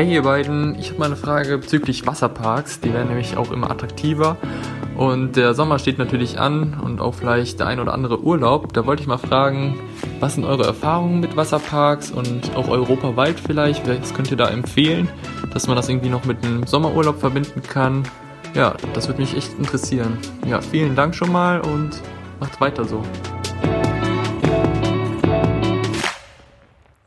Hey ihr beiden, ich habe mal eine Frage bezüglich Wasserparks. Die werden nämlich auch immer attraktiver. Und der Sommer steht natürlich an und auch vielleicht der ein oder andere Urlaub. Da wollte ich mal fragen, was sind eure Erfahrungen mit Wasserparks und auch europaweit vielleicht? Was könnt ihr da empfehlen, dass man das irgendwie noch mit einem Sommerurlaub verbinden kann? Ja, das würde mich echt interessieren. Ja, vielen Dank schon mal und macht weiter so.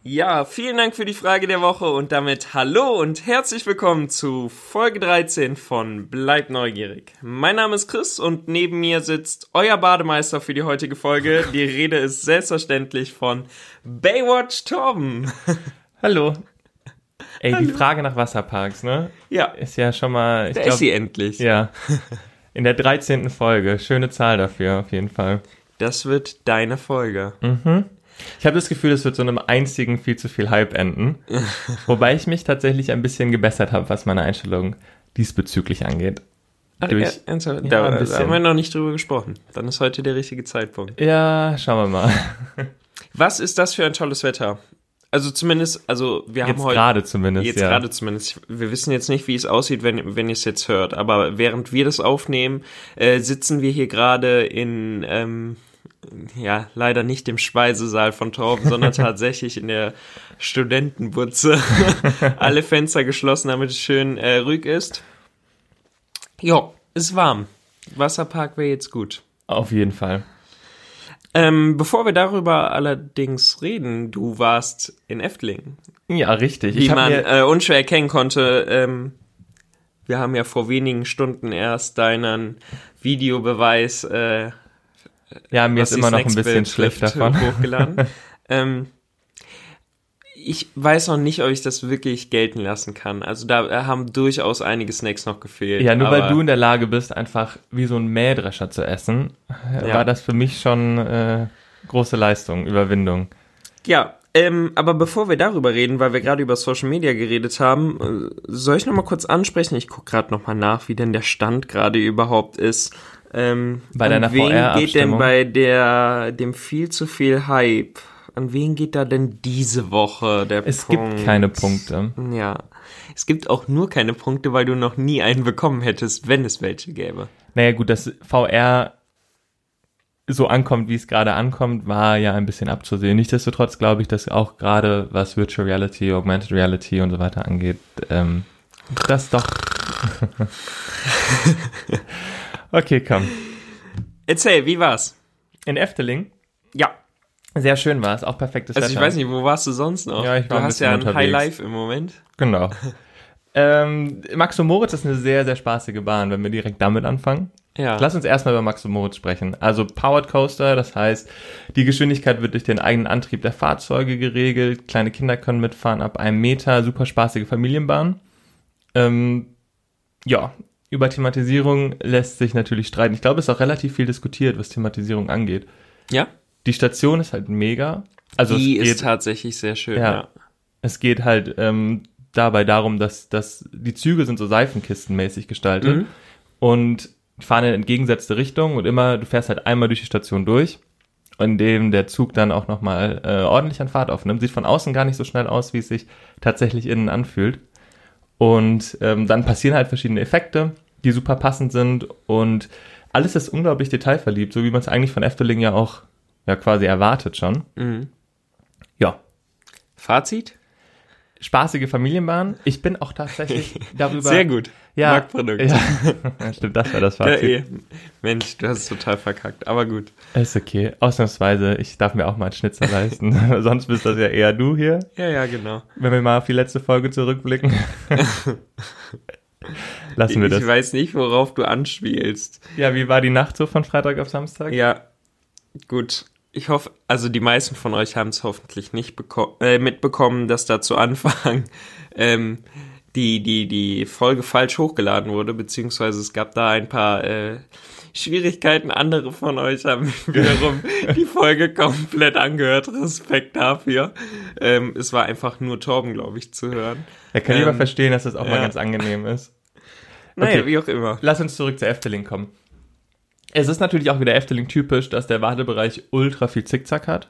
Ja, vielen Dank für die Frage der Woche und damit hallo und herzlich willkommen zu Folge 13 von Bleib neugierig. Mein Name ist Chris und neben mir sitzt euer Bademeister für die heutige Folge. Die Rede ist selbstverständlich von Baywatch Torben. Hallo. Ey, Hallo. die Frage nach Wasserparks, ne? Ja, Ist ja schon mal, ich da glaube, ist sie endlich. ja. In der 13. Folge. Schöne Zahl dafür, auf jeden Fall. Das wird deine Folge. Ich habe das Gefühl, es wird so einem einzigen viel zu viel Hype enden. Wobei ich mich tatsächlich ein bisschen gebessert habe, was meine Einstellung diesbezüglich angeht. Ach, Durch- ja? Ja, da, da haben wir noch nicht drüber gesprochen. Dann ist heute der richtige Zeitpunkt. Ja, schauen wir mal. Was ist das für ein tolles Wetter? Also zumindest, also wir haben Jetzt heute gerade zumindest, Jetzt ja. gerade zumindest. Wir wissen jetzt nicht, wie es aussieht, wenn, wenn ihr es jetzt hört. Aber während wir das aufnehmen, äh, sitzen wir hier gerade in, ähm, ja, leider nicht im Speisesaal von Torben, sondern tatsächlich in der Studentenbutze. Alle Fenster geschlossen, damit es schön äh, ruhig ist. Ja, ist warm. Wasserpark wäre jetzt gut. Auf jeden Fall. Ähm, bevor wir darüber allerdings reden, du warst in Efteling. Ja, richtig. wie man äh, unschwer erkennen konnte, ähm, wir haben ja vor wenigen Stunden erst deinen Videobeweis äh, ja, mir ist immer noch ein bisschen schlecht davon. hochgeladen. ähm, ich weiß noch nicht, ob ich das wirklich gelten lassen kann. Also da äh, haben durchaus einige Snacks noch gefehlt. Ja, nur weil du in der Lage bist, einfach wie so ein Mähdrescher zu essen, äh, Ja. war das für mich schon äh, große Leistung, Überwindung. Ja, ähm, aber bevor wir darüber reden, weil wir gerade über Social Media geredet haben, äh, soll ich noch mal kurz ansprechen? Ich gucke gerade noch mal nach, wie denn der Stand gerade überhaupt ist. Ähm, Bei deiner wen geht denn bei der dem viel zu viel Hype? An wen geht da denn diese Woche der Es Punkt? gibt keine Punkte. Ja, es gibt auch nur keine Punkte, weil du noch nie einen bekommen hättest, wenn es welche gäbe. Naja, gut, dass VR so ankommt, wie es gerade ankommt, war ja ein bisschen abzusehen. Nichtsdestotrotz glaube ich, dass auch gerade was Virtual Reality, Augmented Reality und so weiter angeht, ähm, das doch. okay, komm. Erzähl, wie war's? In Efteling, Ja, sehr schön war es, auch perfektes also ich Wetter. weiß nicht, wo warst du sonst noch? Ja, ich war du ein hast bisschen ja ein unterwegs. High Life im Moment. Genau. ähm, Max und Moritz ist eine sehr, sehr spaßige Bahn, wenn wir direkt damit anfangen. Ja. Lass uns erstmal über Max und Moritz sprechen. Also Powered Coaster, das heißt, die Geschwindigkeit wird durch den eigenen Antrieb der Fahrzeuge geregelt. Kleine Kinder können mitfahren ab einem Meter. Super spaßige Familienbahn. Ähm, ja, über Thematisierung lässt sich natürlich streiten. Ich glaube, es ist auch relativ viel diskutiert, was Thematisierung angeht. Ja? Die Station ist halt mega. Also die es ist geht, tatsächlich sehr schön, Ja. ja. es geht halt ähm, dabei darum, dass, dass die Züge sind so seifenkistenmäßig gestaltet Mhm. und fahren in entgegengesetzte Richtung und immer, du fährst halt einmal durch die Station durch, in dem der Zug dann auch nochmal äh, ordentlich an Fahrt aufnimmt. Sieht von außen gar nicht so schnell aus, wie es sich tatsächlich innen anfühlt. Und ähm, dann passieren halt verschiedene Effekte, die super passend sind und alles ist unglaublich detailverliebt, so wie man es eigentlich von Efteling ja auch ja quasi erwartet schon. Mhm. Ja, Fazit? spaßige Familienbahn. Ich bin auch tatsächlich darüber. Sehr gut. Ja, Marktprodukt. ja. Stimmt, das war das Ja, Fazit. eh. Mensch, du hast es total verkackt, aber gut. Ist okay. Ausnahmsweise, ich darf mir auch mal einen Schnitzer leisten. Sonst bist das ja eher du hier. Ja, ja, genau. Wenn wir mal auf die letzte Folge zurückblicken. Lassen wir Ich das. weiß nicht, worauf du anspielst. Ja, wie war die Nacht so von Freitag auf Samstag? Ja, gut. Ich hoffe, also die meisten von euch haben es hoffentlich nicht äh, mitbekommen, dass da zu Anfang ähm, die, die, die Folge falsch hochgeladen wurde, beziehungsweise es gab da ein paar äh, Schwierigkeiten. Andere von euch haben wiederum die Folge komplett angehört. Respekt dafür. Ähm, es war einfach nur Torben, glaube ich, zu hören. Er kann lieber Ähm, verstehen, dass das auch mal ja. ganz angenehm ist. Naja, Okay. wie auch immer. Lass uns zurück zu Efteling kommen. Es ist natürlich auch wieder Efteling typisch, dass der Wartebereich ultra viel Zickzack hat.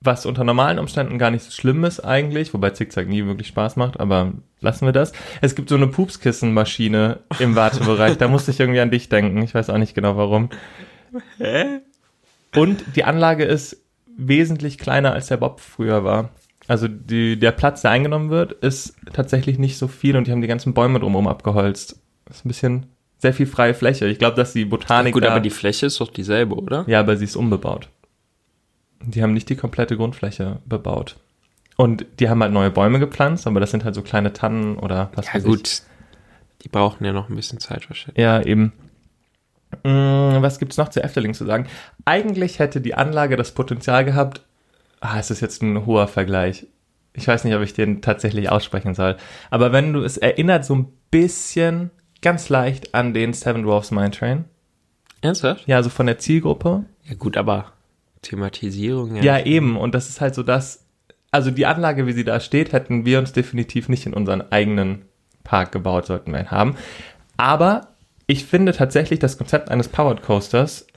was unter normalen Umständen gar nicht so schlimm ist eigentlich, wobei Zickzack nie wirklich Spaß macht, aber lassen wir das. Es gibt so eine Pupskissenmaschine im Wartebereich, da musste ich irgendwie an dich denken, ich weiß auch nicht genau warum. Hä? Und die Anlage ist wesentlich kleiner als der Bob früher war. Also die, der Platz, der eingenommen wird, ist tatsächlich nicht so viel und die haben die ganzen Bäume drumherum abgeholzt. Ist ein bisschen sehr viel freie Fläche. Ich glaube, dass die Botanik Gut, aber die Fläche ist doch dieselbe, oder? ja, aber sie ist unbebaut. Die haben nicht die komplette Grundfläche bebaut. Und die haben halt neue Bäume gepflanzt, aber das sind halt so kleine Tannen oder was Ja, weiß gut. Die brauchen ja noch ein bisschen Zeit wahrscheinlich. ich. Ja, eben. Mm, Was gibt's noch zu Efteling zu sagen? Eigentlich hätte die Anlage das Potenzial gehabt. Ah, es ist jetzt ein hoher Vergleich. Ich weiß nicht, ob ich den tatsächlich aussprechen soll. Aber wenn du es erinnert so ein bisschen, ganz leicht an den Seven Dwarfs Mine Train. Ernsthaft? Ja, so von der Zielgruppe. Ja, gut, aber Thematisierung, Ja, eben. Und das ist halt so das, also die Anlage, wie sie da steht, hätten wir uns definitiv nicht in unseren eigenen Park gebaut, sollten wir ihn haben. Aber ich finde tatsächlich das Konzept eines Powered Coasters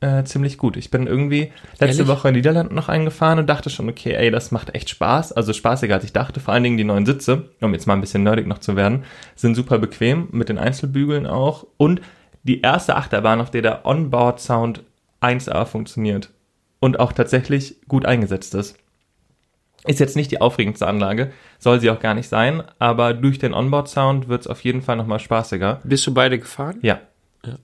äh, ziemlich gut. Ich bin irgendwie letzte Ehrlich? Woche in Niederlanden noch eingefahren und dachte schon, okay, ey, das macht echt Spaß. Also spaßiger als ich dachte. Vor allen Dingen die neuen Sitze, um jetzt mal ein bisschen nerdig noch zu werden, sind super bequem mit den Einzelbügeln auch. Und die erste Achterbahn, auf der der Onboard-Sound 1A funktioniert und auch tatsächlich gut eingesetzt ist. Ist jetzt nicht die aufregendste Anlage, soll sie auch gar nicht sein, aber durch den Onboard-Sound wird es auf jeden Fall nochmal spaßiger. Bist du beide gefahren? Ja. Ja.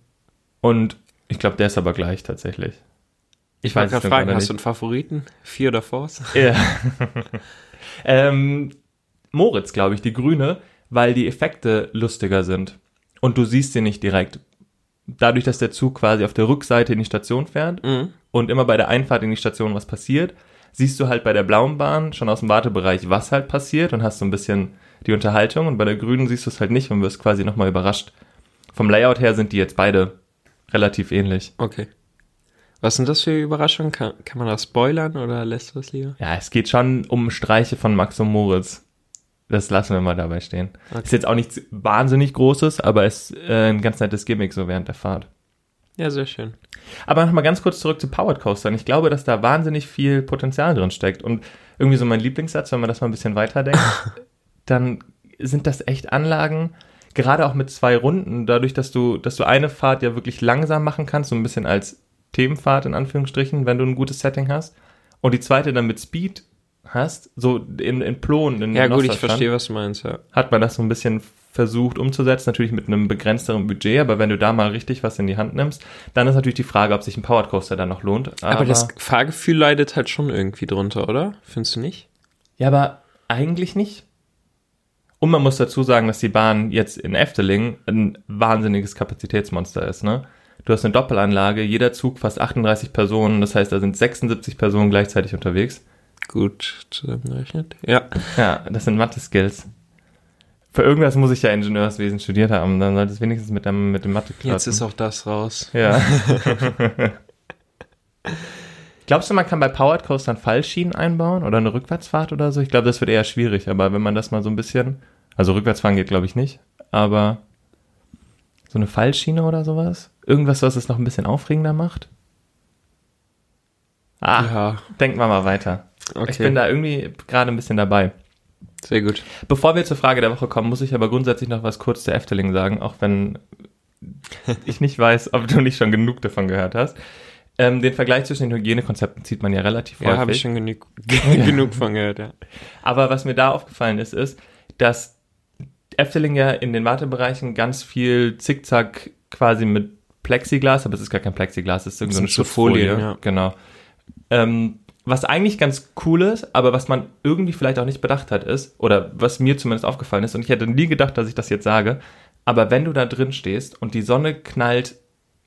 Und ich glaube, der ist aber gleich tatsächlich. Ich weiß wollte es gerade fragen, hast nicht. du einen Favoriten? Vier oder Force? Ja. ähm, Moritz, glaube ich, die grüne, weil die Effekte lustiger sind. Und du siehst sie nicht direkt. Dadurch, dass der Zug quasi auf der Rückseite in die Station fährt Mhm. und immer bei der Einfahrt in die Station was passiert, siehst du halt bei der blauen Bahn schon aus dem Wartebereich, was halt passiert und hast so ein bisschen die Unterhaltung und bei der grünen siehst du es halt nicht und wirst quasi nochmal überrascht. Vom Layout her sind die jetzt beide relativ ähnlich. Okay. Was sind das für Überraschungen? Kann, kann man das spoilern oder lässt du es lieber? Ja, es geht schon um Streiche von Max und Moritz. Das lassen wir mal dabei stehen. Okay. Ist jetzt auch nichts wahnsinnig Großes, aber ist äh, ein ganz nettes Gimmick so während der Fahrt. Ja, sehr schön. Aber nochmal ganz kurz zurück zu Powered Coastern. Ich glaube, dass da wahnsinnig viel Potenzial drin steckt. Und irgendwie so mein Lieblingssatz, wenn man das mal ein bisschen weiterdenkt, dann sind das echt Anlagen, gerade auch mit zwei Runden, dadurch, dass du, dass du eine Fahrt ja wirklich langsam machen kannst, so ein bisschen als Themenfahrt in Anführungsstrichen, wenn du ein gutes Setting hast. Und die zweite dann mit Speed hast, so in, in Plon, in Ja, gut, ich verstehe, was du meinst, ja. hat man das so ein bisschen versucht umzusetzen, natürlich mit einem begrenzteren Budget, aber wenn du da mal richtig was in die Hand nimmst, dann ist natürlich die Frage, ob sich ein Powered Coaster dann noch lohnt. Aber, das Fahrgefühl leidet halt schon irgendwie drunter, oder? Findest du nicht? ja, aber eigentlich nicht. Und man muss dazu sagen, dass die Bahn jetzt in Efteling ein wahnsinniges Kapazitätsmonster ist, ne? Du hast eine Doppelanlage, jeder Zug fast 38 Personen, das heißt, da sind 76 Personen gleichzeitig unterwegs. Gut zusammengerechnet. Ja. Ja, das sind Mathe-Skills. Für irgendwas muss ich ja Ingenieurswesen studiert haben, dann sollte es wenigstens mit dem, mit dem mathe Jetzt ist auch das raus. Ja. Glaubst du, man kann bei Powered Coastern Fallschienen einbauen oder eine Rückwärtsfahrt oder so? Ich glaube, das wird eher schwierig, aber wenn man das mal so ein bisschen, also rückwärtsfahren geht, glaube ich nicht, aber so eine Fallschiene oder sowas? Irgendwas, was es noch ein bisschen aufregender macht? Ah, Ja, denken wir mal weiter. okay. Ich bin da irgendwie gerade ein bisschen dabei. Sehr gut. Bevor wir zur Frage der Woche kommen, muss ich aber grundsätzlich noch was kurz zu Efteling sagen, auch wenn ich nicht weiß, ob du nicht schon genug davon gehört hast. Ähm, den Vergleich zwischen den Hygienekonzepten zieht man ja relativ Ja, habe häufig. ich schon genug, genug von gehört, ja. Aber was mir da aufgefallen ist, ist, dass Efteling ja in den Wartebereichen ganz viel Zickzack quasi mit Plexiglas, aber es ist gar kein Plexiglas, es ist irgendeine sind so Schutzfolie. Folien, ja. Genau. Ähm, was eigentlich ganz cool ist, aber was man irgendwie vielleicht auch nicht bedacht hat, ist, oder was mir zumindest aufgefallen ist, und ich hätte nie gedacht, dass ich das jetzt sage, aber wenn du da drin stehst und die Sonne knallt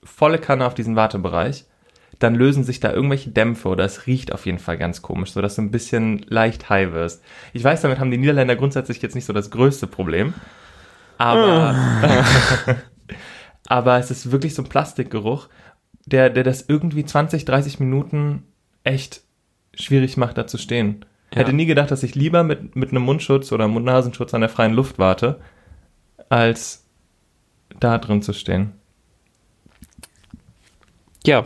volle Kanne auf diesen Wartebereich, dann lösen sich da irgendwelche Dämpfe oder es riecht auf jeden Fall ganz komisch, sodass du ein bisschen leicht high wirst. Ich weiß, damit haben die Niederländer grundsätzlich jetzt nicht so das größte Problem, aber, aber es ist wirklich so ein Plastikgeruch, der, der das irgendwie 20, 30 Minuten echt schwierig macht, da zu stehen. Ja. Hätte nie gedacht, dass ich lieber mit, mit einem Mundschutz oder Mund-Nasenschutz an der freien Luft warte, als da drin zu stehen. Ja.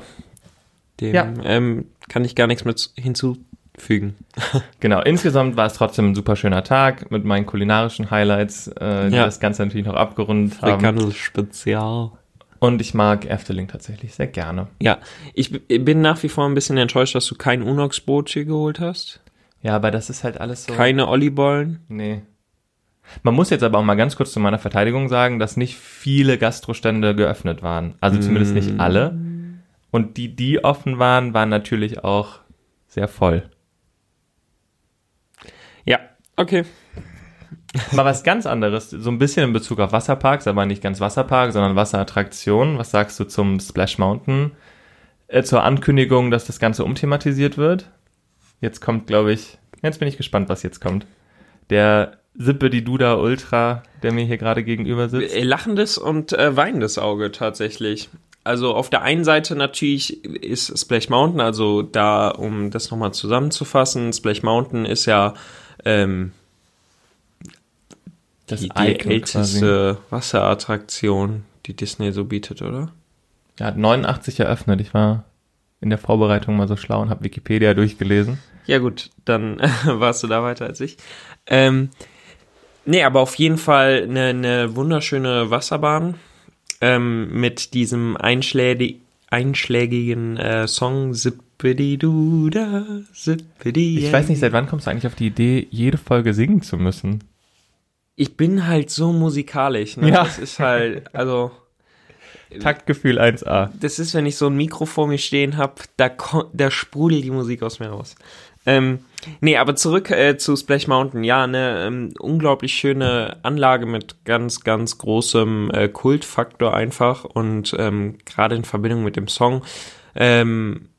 Dem Ja. Ähm, kann ich gar nichts mehr zu- hinzuzufügen. fügen. Genau, insgesamt war es trotzdem ein super schöner Tag mit meinen kulinarischen Highlights, äh, die Ja. das Ganze natürlich noch abgerundet haben. Frikandel Spezial. Und ich mag Efteling tatsächlich sehr gerne. Ja, ich bin nach wie vor ein bisschen enttäuscht, dass du kein Unox-Boot hier geholt hast. Ja, aber das ist halt alles so. Keine Ollibollen. Nee. Man muss jetzt aber auch mal ganz kurz zu meiner Verteidigung sagen, dass nicht viele Gastrostände geöffnet waren. Also zumindest nicht alle. Und die, die offen waren, waren natürlich auch sehr voll. Ja, okay. Mal was ganz anderes, so ein bisschen in Bezug auf Wasserparks, aber nicht ganz Wasserpark, sondern Wasserattraktionen. Was sagst du zum Splash Mountain? Äh, zur Ankündigung, dass das Ganze umthematisiert wird. Jetzt kommt, glaube ich, jetzt bin ich gespannt, was jetzt kommt. Der Sippe die Duda Ultra, der mir hier gerade gegenüber sitzt. Äh, Lachendes und äh, weinendes Auge tatsächlich. Also auf der einen Seite natürlich ist Splash Mountain, also da, um das nochmal zusammenzufassen, Splash Mountain ist ja ähm, Das die, die älteste Wasserattraktion, die Disney so bietet, oder? Er hat 89 eröffnet. Ich war in der Vorbereitung mal so schlau und habe Wikipedia durchgelesen. Ja gut, dann warst du da weiter als ich. Ähm, nee, aber auf jeden Fall eine, eine wunderschöne Wasserbahn ähm, mit diesem einschlägi einschlägigen äh, Song Zippidi-Duda, Zippidi. Ich weiß nicht, seit wann kommst du eigentlich auf die Idee, jede Folge singen zu müssen? Ich bin halt so musikalisch. Ne? Ja. Das ist halt, also Taktgefühl 1a. das ist, wenn ich so ein Mikro vor mir stehen habe, da, da sprudelt die Musik aus mir raus. Ähm, nee, aber zurück äh, zu Splash Mountain. Ja, eine ähm, unglaublich schöne Anlage mit ganz, ganz großem äh, Kultfaktor einfach und ähm, gerade in Verbindung mit dem Song, ähm,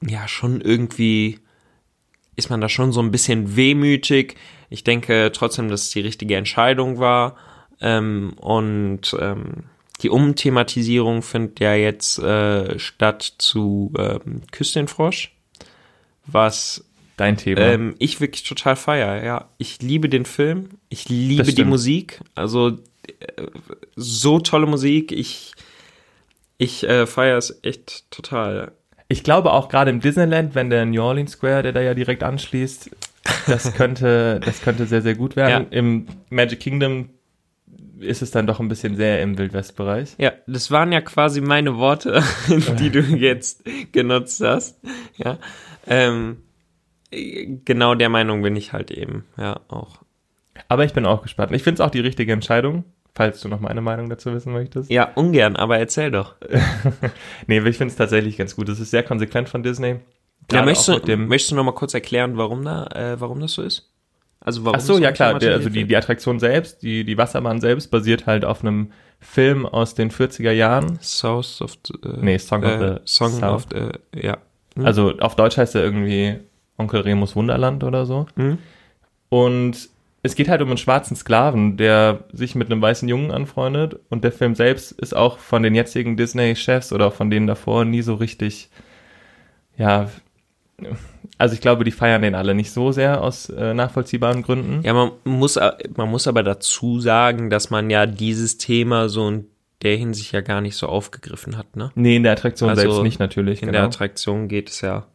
ja, schon irgendwie ist man da schon so ein bisschen wehmütig. Ich denke trotzdem, dass es die richtige Entscheidung war. Ähm, und ähm, die Umthematisierung findet ja jetzt äh, statt zu ähm, Küss den Frosch, was Dein Thema. ähm, ich wirklich total feier. Ja, ich liebe den Film, ich liebe die. Musik, also äh, so tolle Musik. Ich ich äh, feiere es echt total. Ich glaube auch gerade im Disneyland, wenn der New Orleans Square, der da ja direkt anschließt, das könnte, das könnte sehr, sehr gut werden. Im Magic Kingdom ist es dann doch ein bisschen sehr im Wildwest-Bereich. Ja, das waren ja quasi meine Worte, die du jetzt genutzt hast. Ja, ähm, genau der Meinung bin ich halt eben. Ja, auch. Aber ich bin auch gespannt. Ich finde es auch die richtige Entscheidung, falls du noch meine Meinung dazu wissen möchtest. Ja, ungern, aber erzähl doch. Nee, ich finde es tatsächlich ganz gut. Es ist sehr konsequent von Disney. Ja, möchtest du, möchtest du noch mal kurz erklären, warum da, äh, warum das so ist? Also warum Ach so, ja klar, der, also die, die Attraktion selbst, die, die Wasserbahn selbst basiert halt auf einem Film aus den 40er Jahren. South of the, äh, Nee, Song of äh, the Song South. of the, ja. Hm. Also auf Deutsch heißt er irgendwie Onkel Remus Wunderland oder so. Hm? Und es geht halt um einen schwarzen Sklaven, der sich mit einem weißen Jungen anfreundet. Und der Film selbst ist auch von den jetzigen Disney-Chefs oder von denen davor nie so richtig, ja, also ich glaube, die feiern den alle nicht so sehr aus äh, nachvollziehbaren Gründen. Ja, man muss, a- man muss aber dazu sagen, dass man ja dieses Thema so in der Hinsicht ja gar nicht so aufgegriffen hat, ne? Nee, in der Attraktion Also selbst nicht natürlich. In genau. der Attraktion geht es ja.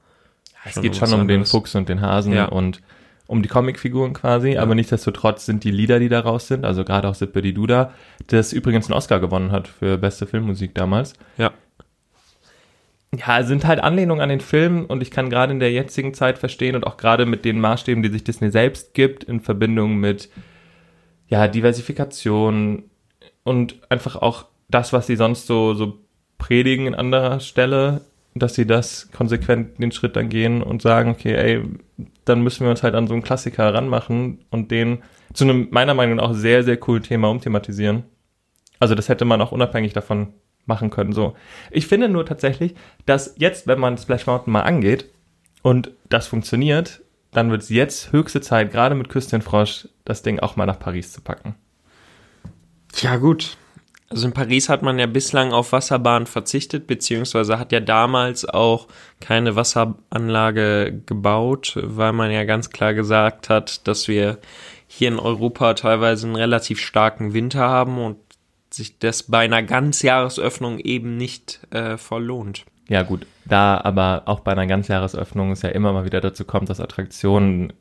Es geht schon um den. Fuchs und den Hasen Ja. und um die Comicfiguren quasi, aber nichtsdestotrotz sind die Lieder, die daraus sind, also gerade auch Sippe die Duda, das übrigens einen Oscar gewonnen hat für beste Filmmusik damals. Ja. Ja, sind halt Anlehnungen an den Film und ich kann gerade in der jetzigen Zeit verstehen und auch gerade mit den Maßstäben, die sich Disney selbst gibt, in Verbindung mit ja, Diversifikation und einfach auch das, was sie sonst so, so predigen in anderer Stelle, dass sie das konsequent den Schritt dann gehen und sagen, okay, ey, dann müssen wir uns halt an so einen Klassiker ranmachen und den zu einem meiner Meinung nach auch sehr, sehr coolen Thema umthematisieren. Also das hätte man auch unabhängig davon machen können. So, ich finde nur tatsächlich, dass jetzt, wenn man Splash Mountain mal angeht und das funktioniert, dann wird es jetzt höchste Zeit, gerade mit Küsschen Frosch, das Ding auch mal nach Paris zu packen. Ja, gut. Also in Paris hat man ja bislang auf Wasserbahn verzichtet, beziehungsweise hat ja damals auch keine Wasseranlage gebaut, weil man ja ganz klar gesagt hat, dass wir hier in Europa teilweise einen relativ starken Winter haben und sich das bei einer Ganzjahresöffnung eben nicht äh, voll lohnt. Ja, gut. Da aber auch bei einer Ganzjahresöffnung es ja immer mal wieder dazu kommt, dass Attraktionen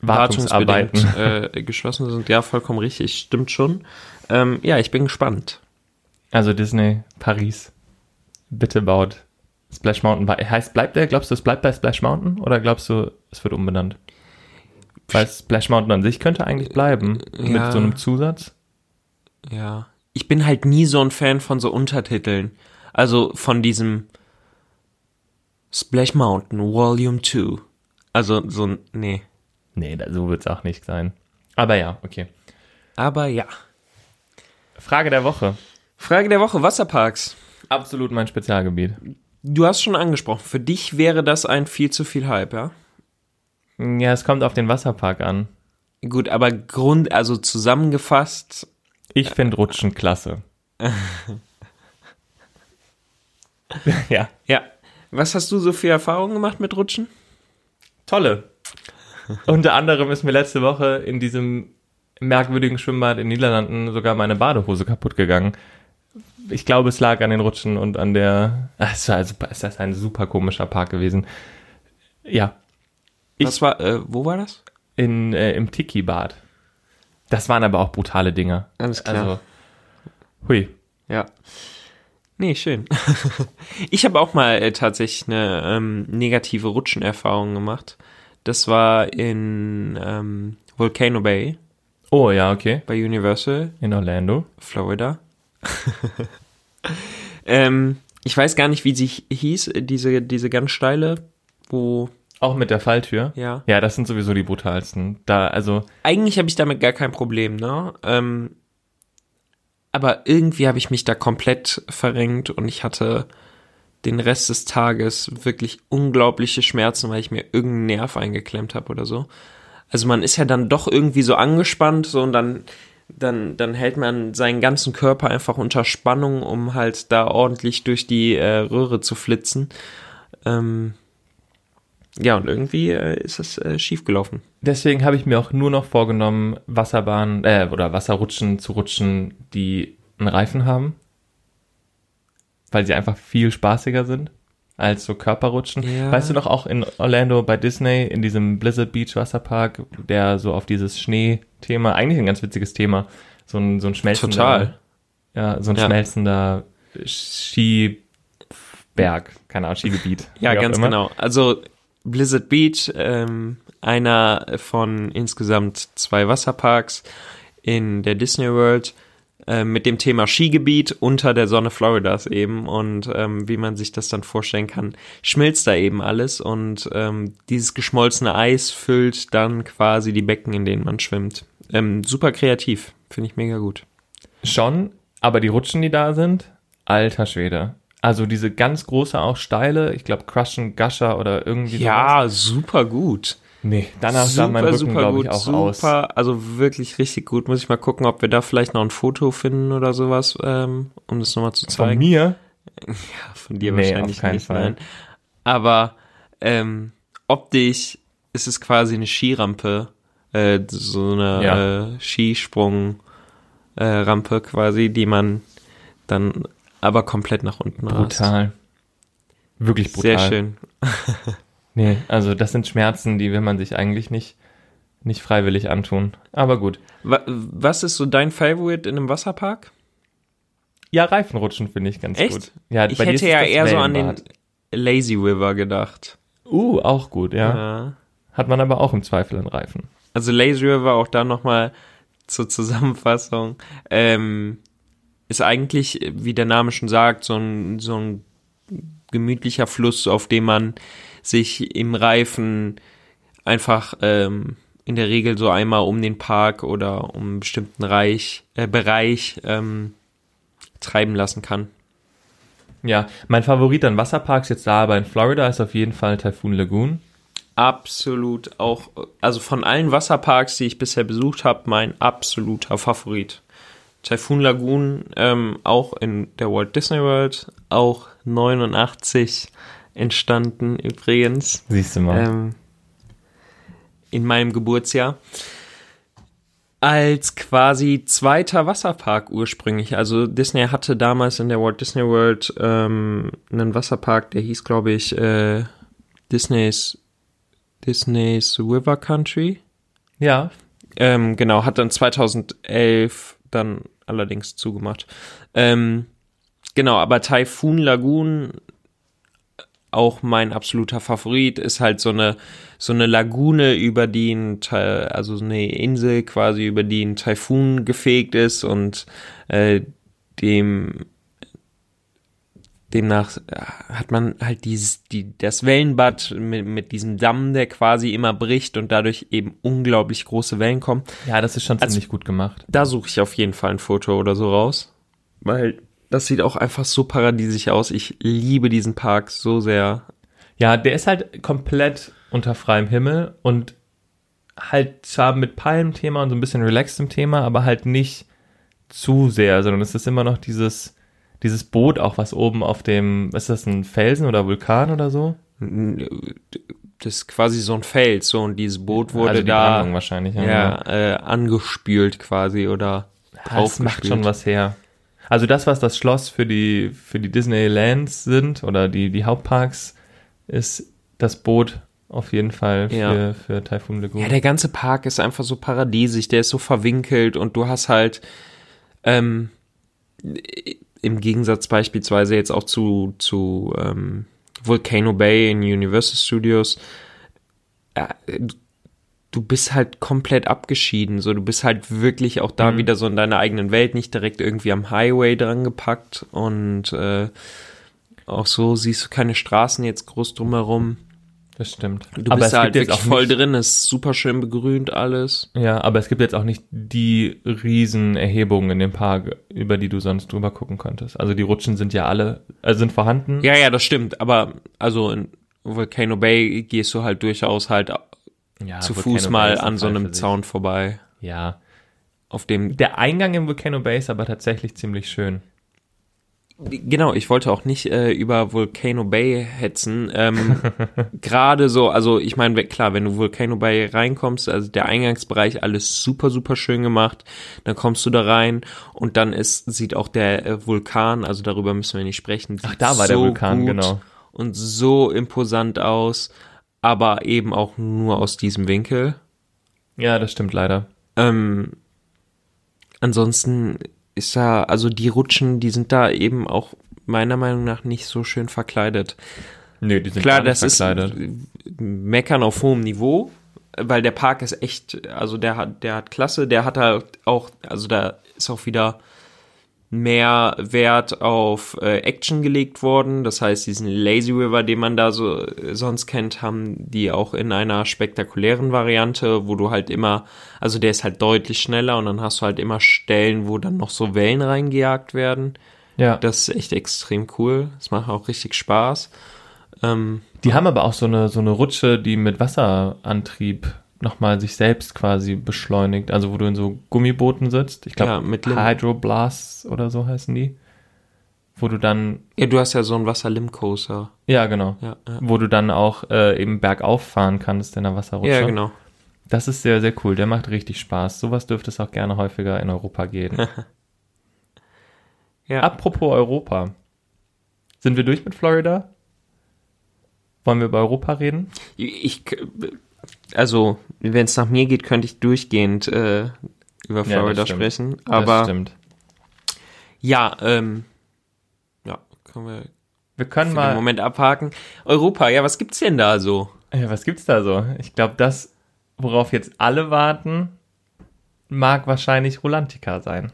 Wartungsarbeiten. äh, geschlossen sind. Ja, vollkommen richtig. Stimmt schon. Ähm, ja, ich bin gespannt. Also Disney, Paris, bitte baut Splash Mountain bei. Heißt, bleibt der? Glaubst du, es bleibt bei Splash Mountain? Oder glaubst du, es wird umbenannt? Weil Splash Mountain an sich könnte eigentlich bleiben. Ja. Mit so einem Zusatz. Ja. Ich bin halt nie so ein Fan von so Untertiteln. Also von diesem Splash Mountain Volume 2. Also so ein, nee. Nee, so wird es auch nicht sein. Aber ja, okay. Aber ja. Frage der Woche. Frage der Woche, Wasserparks. Absolut mein Spezialgebiet. Du hast schon angesprochen, für dich wäre das ein viel zu viel Hype, ja? Ja, es kommt auf den Wasserpark an. Gut, aber Grund, also zusammengefasst, Ich finde Rutschen klasse. ja. ja. Was hast du so für Erfahrungen gemacht mit Rutschen? Tolle. Unter anderem ist mir letzte Woche in diesem merkwürdigen Schwimmbad in den Niederlanden sogar meine Badehose kaputt gegangen. Ich glaube, es lag an den Rutschen und an der. Ah, Es war super, es ist ein super komischer Park gewesen. Ja, Ich- Was war, äh, wo war das? in, äh, im Tiki-Bad. Das waren aber auch brutale Dinger. Alles klar. Also, hui. Ja. Nee, schön. ich habe auch mal äh, tatsächlich eine ähm, negative Rutschenerfahrung gemacht. Das war in ähm, Volcano Bay Oh ja, okay. bei Universal, In Orlando. Florida. ähm, ich weiß gar nicht, wie sie hieß, diese, diese ganz steile, wo, Auch mit der Falltür. ja. Ja, das sind sowieso die brutalsten. Da, also, Eigentlich habe ich damit gar kein Problem, ne? Ähm, aber irgendwie habe ich mich da komplett verrenkt und ich hatte den Rest des Tages wirklich unglaubliche Schmerzen, weil ich mir irgendeinen Nerv eingeklemmt habe oder so. Also man ist ja dann doch irgendwie so angespannt, so und dann, dann, dann hält man seinen ganzen Körper einfach unter Spannung, um halt da ordentlich durch die äh, Röhre zu flitzen. Ähm, ja, und irgendwie äh, ist es äh, schiefgelaufen. Deswegen habe ich mir auch nur noch vorgenommen, Wasserbahnen äh, oder Wasserrutschen zu rutschen, die einen Reifen haben. Weil sie einfach viel spaßiger sind als so Körperrutschen. Ja. Weißt du noch auch in Orlando bei Disney, in diesem Blizzard Beach Wasserpark, der so auf dieses Schnee-Thema, eigentlich ein ganz witziges Thema, so ein, so ein schmelzender, Total. ja, so ein Ja. schmelzender Skiberg, keine Ahnung, Skigebiet. Ja, ganz immer. genau. Also Blizzard Beach, ähm, einer von insgesamt zwei Wasserparks in der Disney World äh, mit dem Thema Skigebiet unter der Sonne Floridas eben und ähm, wie man sich das dann vorstellen kann, schmilzt da eben alles und ähm, dieses geschmolzene Eis füllt dann quasi die Becken, in denen man schwimmt. Ähm, super kreativ, finde ich mega gut. Schon, aber die Rutschen, die da sind, alter Schwede. Also diese ganz große, auch steile, ich glaube Crushen Gusher oder irgendwie sowas. Ja, super gut. Nee, danach sah mein Rücken, glaube ich, auch super, aus. also wirklich richtig gut. Muss ich mal gucken, ob wir da vielleicht noch ein Foto finden oder sowas, ähm, um das nochmal zu Von zeigen. mir? Von dir Nee, wahrscheinlich auf keinen nicht, Fall. nein. Aber ähm, optisch ist es quasi eine Skirampe, äh, so eine Ja. äh, Skisprung äh, quasi, die man dann aber komplett nach unten rast. Brutal. Wirklich brutal. Sehr schön. Nee, also das sind Schmerzen, die will man sich eigentlich nicht, nicht freiwillig antun. Aber gut. Wa was ist so dein Favorite in einem Wasserpark? Ja, Reifenrutschen finde ich ganz Echt? gut. Ja, Ich hätte ja eher so an den. Lazy River gedacht. Uh, auch gut, ja. Ja. Hat man aber auch im Zweifel einen Reifen. Also Lazy River auch da nochmal zur Zusammenfassung. Ähm, ist eigentlich, wie der Name schon sagt, so ein, so ein gemütlicher Fluss, auf dem man sich im Reifen einfach ähm, in der Regel so einmal um den Park oder um einen bestimmten Reich, äh, Bereich ähm, treiben lassen kann. Ja, mein Favorit an Wasserparks jetzt da, aber in Florida ist auf jeden Fall Typhoon Lagoon. Absolut auch, also von allen Wasserparks, die ich bisher besucht habe, mein absoluter Favorit. Typhoon Lagoon, ähm, auch in der Walt Disney World, auch 89 entstanden übrigens, Siehst du mal. ähm, in meinem Geburtsjahr. als quasi zweiter Wasserpark ursprünglich. Also Disney hatte damals in der Walt Disney World ähm, einen Wasserpark, der hieß, glaube ich, äh, Disney's Disney's River Country. Ja. Ähm, genau, hat dann 2011 dann allerdings zugemacht. Ähm, genau, aber Typhoon Lagoon auch mein absoluter Favorit ist halt so eine so eine Lagune über die ein also so eine Insel quasi über die ein Taifun gefegt ist und äh, dem demnach äh, hat man halt dieses die das Wellenbad mit, mit diesem Damm der quasi immer bricht und dadurch eben unglaublich große Wellen kommen Ja, das ist schon Also- ziemlich gut gemacht. da suche ich auf jeden Fall ein Foto oder so raus weil das sieht auch einfach so paradiesisch aus ich liebe diesen Park so sehr Ja, der ist halt komplett unter freiem Himmel und halt zwar mit Palmthema und so ein bisschen relaxedem Thema, aber halt nicht zu sehr, sondern es ist immer noch dieses, dieses Boot auch, was oben auf dem, ist das ein Felsen oder Vulkan oder so? das ist quasi so ein Fels, so und dieses Boot wurde also die da wahrscheinlich. ja, äh, angespült quasi oder Ja, das macht schon was her. Also das, was das Schloss für die, für die Disneylands sind oder die, die Hauptparks, ist das Boot auf jeden Fall für, Ja. für Typhoon Lagoon. Ja, der ganze Park ist einfach so paradiesisch, der ist so verwinkelt und du hast halt ähm, im Gegensatz beispielsweise jetzt auch zu, zu ähm, Volcano Bay in Universal Studios, äh, du bist halt komplett abgeschieden, so du bist halt wirklich auch da Mhm. wieder so in deiner eigenen Welt, nicht direkt irgendwie am Highway dran gepackt und äh, auch so siehst du keine Straßen jetzt groß drumherum. das stimmt. Du aber bist es da halt gibt jetzt wirklich auch voll nicht, drin, ist super schön begrünt alles. Ja, aber es gibt jetzt auch nicht die riesen Erhebungen in dem Park, über die du sonst drüber gucken könntest. Also die Rutschen sind ja alle, also sind vorhanden. Ja, ja, das stimmt, aber also in Volcano Bay gehst du halt durchaus halt Ja, zu Volcano Fuß mal an so einem. Zaun vorbei, Ja. auf dem Der Eingang im Volcano Bay ist aber tatsächlich ziemlich schön. Genau, ich wollte auch nicht äh, über Volcano Bay hetzen. Ähm, Gerade so, also ich meine, klar, wenn du Volcano Bay reinkommst, also der Eingangsbereich, alles super, super schön gemacht. Dann kommst du da rein und dann ist, sieht auch der äh, Vulkan, also darüber müssen wir nicht sprechen. Ach, da war der so Vulkan, gut genau. Und so imposant aus, aber eben auch nur aus diesem Winkel. Ja, das stimmt leider. Ähm, ansonsten ist da, also die Rutschen, die sind da eben auch meiner Meinung nach nicht so schön verkleidet. Nö, die sind Klar, gar nicht das verkleidet. ist Meckern auf hohem Niveau, weil der Park ist echt, also der hat, der hat Klasse, der hat halt auch, also da ist auch wieder mehr Wert auf äh, Action gelegt worden. Das heißt, diesen Lazy River, den man da so äh, sonst kennt, haben die auch in einer spektakulären Variante, wo du halt immer, also der ist halt deutlich schneller und dann hast du halt immer Stellen, wo dann noch so Wellen reingejagt werden. Ja. Das ist echt extrem cool. Das macht auch richtig Spaß. Ähm, Die haben aber auch so eine, so eine Rutsche, die mit Wasserantrieb nochmal sich selbst quasi beschleunigt. Also wo du in so Gummibooten sitzt. Ich Ja, glaube, mit Lim- Hydroblasts oder so heißen die. Wo du dann, ja, du hast ja so einen Wasserlimcoaster. ja genau, Ja, ja. wo du dann auch äh, eben bergauf fahren kannst in der Wasserrutsche. ja, genau. Das ist sehr, sehr cool. Der macht richtig Spaß. Sowas dürfte es auch gerne häufiger in Europa geben. Ja. Apropos Europa. Sind wir durch mit Florida? Wollen wir über Europa reden? Ich, also, wenn es nach mir geht, könnte ich durchgehend äh, über Florida stimmt. sprechen. Aber stimmt. ja, ähm, ja, können wir Wir können mal. Moment abhaken. Europa, ja, was gibt's denn da so? Ja, was gibt's da so? Ich glaube, das, worauf jetzt alle warten, mag wahrscheinlich Rolantica sein.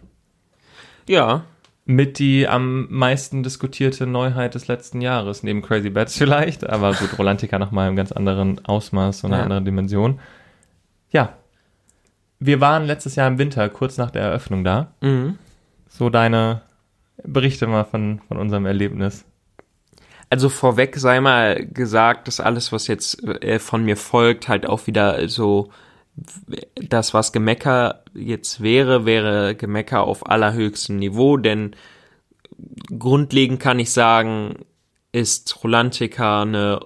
Ja, Mit die am meisten diskutierte Neuheit des letzten Jahres, neben Crazy Bats vielleicht, aber gut, Rolantica nochmal im ganz anderen Ausmaß und einer Ja. anderen Dimension. Ja. Wir waren letztes Jahr im Winter, kurz nach der Eröffnung da. mhm. So deine Berichte mal von, von unserem Erlebnis. Also vorweg sei mal gesagt, dass alles, was jetzt äh, von mir folgt, halt auch wieder so das, was Gemecker jetzt wäre, wäre Gemecker auf allerhöchstem Niveau, denn grundlegend kann ich sagen, ist Rolantica eine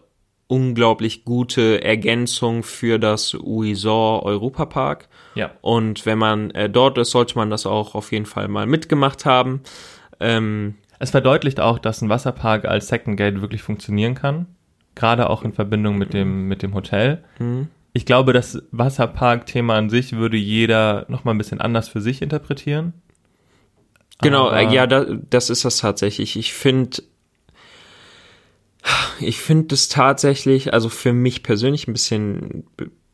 unglaublich gute Ergänzung für das Uisor Europapark. Ja. Und wenn man äh, dort ist, sollte man das auch auf jeden Fall mal mitgemacht haben. Ähm, Es verdeutlicht auch, dass ein Wasserpark als Second Gate wirklich funktionieren kann. Gerade auch in Verbindung mit dem, mit dem Hotel. Ich glaube, das Wasserpark-Thema an sich würde jeder nochmal ein bisschen anders für sich interpretieren. Genau, Aber- äh, ja, da, das ist das tatsächlich. Ich finde, ich finde es tatsächlich, also für mich persönlich ein bisschen,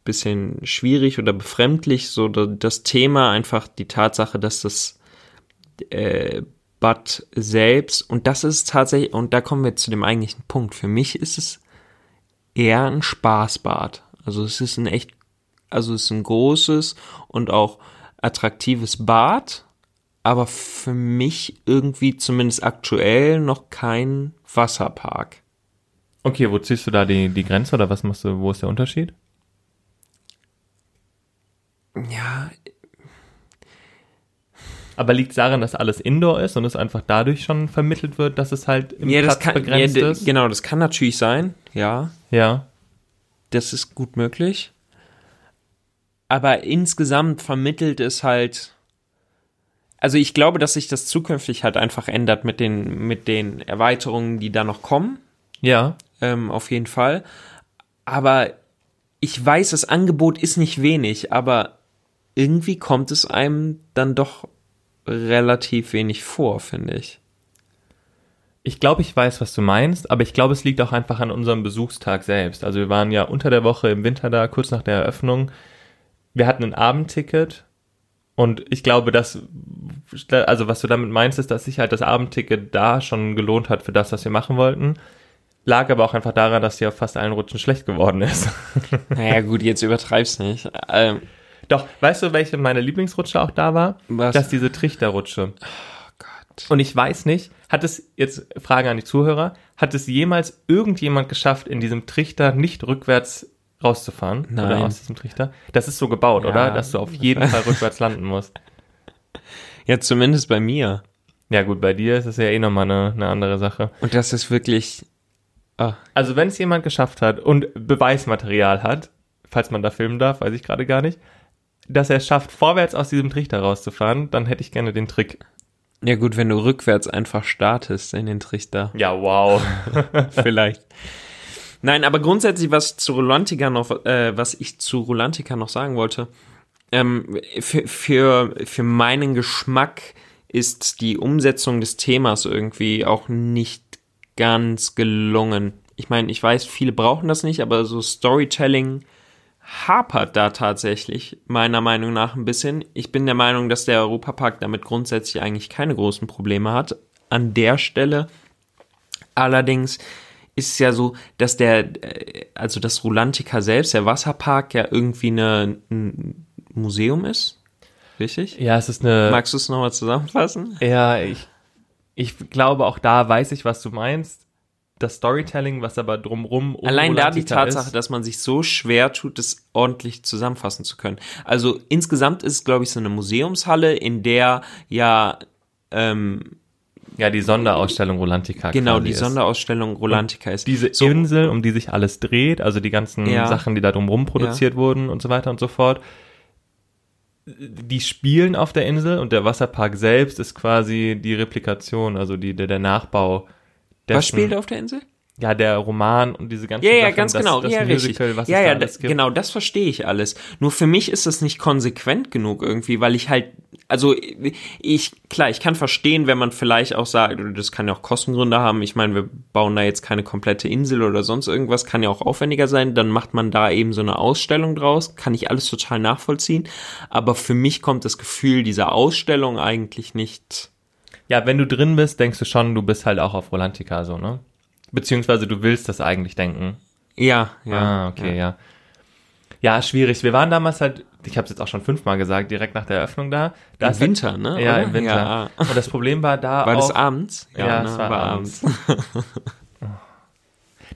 bisschen schwierig oder befremdlich, so da- das Thema einfach die Tatsache, dass das äh, Bad selbst und das ist tatsächlich und da kommen wir zu dem eigentlichen Punkt. Für mich ist es eher ein Spaßbad. Also es ist ein echt, also es ist ein großes und auch attraktives Bad, aber für mich irgendwie zumindest aktuell noch kein Wasserpark. Okay, wo ziehst du da die, die Grenze oder was machst du, wo ist der Unterschied? Ja, Aber liegt es daran, dass alles Indoor ist und es einfach dadurch schon vermittelt wird, dass es halt im ja Platz kann, ja, begrenzt d- ist? genau, das kann natürlich sein, ja, Ja. Das ist gut möglich. Aber insgesamt vermittelt es halt, also ich glaube, dass sich das zukünftig halt einfach ändert mit den, mit den Erweiterungen, die da noch kommen. Ja. ähm, auf jeden Fall. Aber ich weiß, das Angebot ist nicht wenig, aber irgendwie kommt es einem dann doch relativ wenig vor, finde ich. Ich glaube, ich weiß, was du meinst, aber ich glaube, es liegt auch einfach an unserem Besuchstag selbst. Also wir waren ja unter der Woche im Winter da, kurz nach der Eröffnung. Wir hatten ein Abendticket und ich glaube, dass, also was du damit meinst, ist, dass sich halt das Abendticket da schon gelohnt hat für das, was wir machen wollten. Lag aber auch einfach daran, dass die auf fast allen Rutschen schlecht geworden ist. Naja, gut, jetzt übertreib's nicht. Ähm, Doch, weißt du, welche meine Lieblingsrutsche auch da war? Was? Das ist diese Trichterrutsche. Gott. Und ich weiß nicht, hat es, jetzt Frage an die Zuhörer, hat es jemals irgendjemand geschafft, in diesem Trichter nicht rückwärts rauszufahren? Nein. Oder aus diesem Trichter? Das ist so gebaut, Ja. oder? Dass du auf jeden Fall rückwärts landen musst. Ja, zumindest bei mir. Ja gut, bei dir ist es ja eh nochmal eine, eine andere Sache. Und das ist wirklich. Ah, Also wenn es jemand geschafft hat und Beweismaterial hat, falls man da filmen darf, weiß ich gerade gar nicht, dass er es schafft, vorwärts aus diesem Trichter rauszufahren, dann hätte ich gerne den Trick. Ja, gut, wenn du rückwärts einfach startest in den Trichter. Ja, wow. Vielleicht. Nein, aber grundsätzlich, was zu Rolantica noch, äh, was ich zu Rolantica noch sagen wollte, ähm, für, für, für meinen Geschmack ist die Umsetzung des Themas irgendwie auch nicht ganz gelungen. Ich meine, ich weiß, viele brauchen das nicht, aber so Storytelling hapert da tatsächlich meiner Meinung nach ein bisschen. Ich bin der Meinung, dass der Europapark damit grundsätzlich eigentlich keine großen Probleme hat. An der Stelle Allerdings ist es ja so, dass der, äh, also das Rulantica selbst, der Wasserpark, ja irgendwie eine, ein Museum ist. Richtig? Ja, es ist eine... Magst du es nochmal zusammenfassen? Ja, ich, ich glaube, auch da weiß ich, was du meinst. Das Storytelling, was aber drumrum um Allein da die Tatsache, ist, dass man sich so schwer tut, das ordentlich zusammenfassen zu können. Also insgesamt ist es, glaube ich, so eine Museumshalle, in der ja ähm, ja die Sonderausstellung Rolantica genau die ist. Sonderausstellung Rolantica ist. diese so, Insel, um die sich alles dreht, also die ganzen Ja. Sachen, die da drumrum produziert wurden und so weiter und so fort. Die spielen auf der Insel und der Wasserpark selbst ist quasi die Replikation, also die, der, der Nachbau. Was spielt auf der Insel? Ja, der Roman und diese ganzen Ja, ja, Sachen, ganz das, genau. das ja, Musical, richtig. was ja, es ja, da alles gibt. genau, das verstehe ich alles. Nur für mich ist das nicht konsequent genug irgendwie, weil ich halt, also ich, klar, ich kann verstehen, wenn man vielleicht auch sagt, das kann ja auch Kostengründe haben. Ich meine, wir bauen da jetzt keine komplette Insel oder sonst irgendwas, kann ja auch aufwendiger sein. Dann macht man da eben so eine Ausstellung draus. Kann ich alles total nachvollziehen. Aber für mich kommt das Gefühl dieser Ausstellung eigentlich nicht. Ja, wenn du drin bist, denkst du schon, du bist halt auch auf Rolantica so, ne? Beziehungsweise du willst das eigentlich denken. Ja, ja. ah, okay, ja. ja. schwierig. Wir waren damals halt, ich habe es jetzt auch schon fünfmal gesagt, direkt nach der Eröffnung da. da Im halt- Winter, ne? Ja, oder? im Winter. Ja. Und das Problem war da War auch, das abends? Ja, es war abends.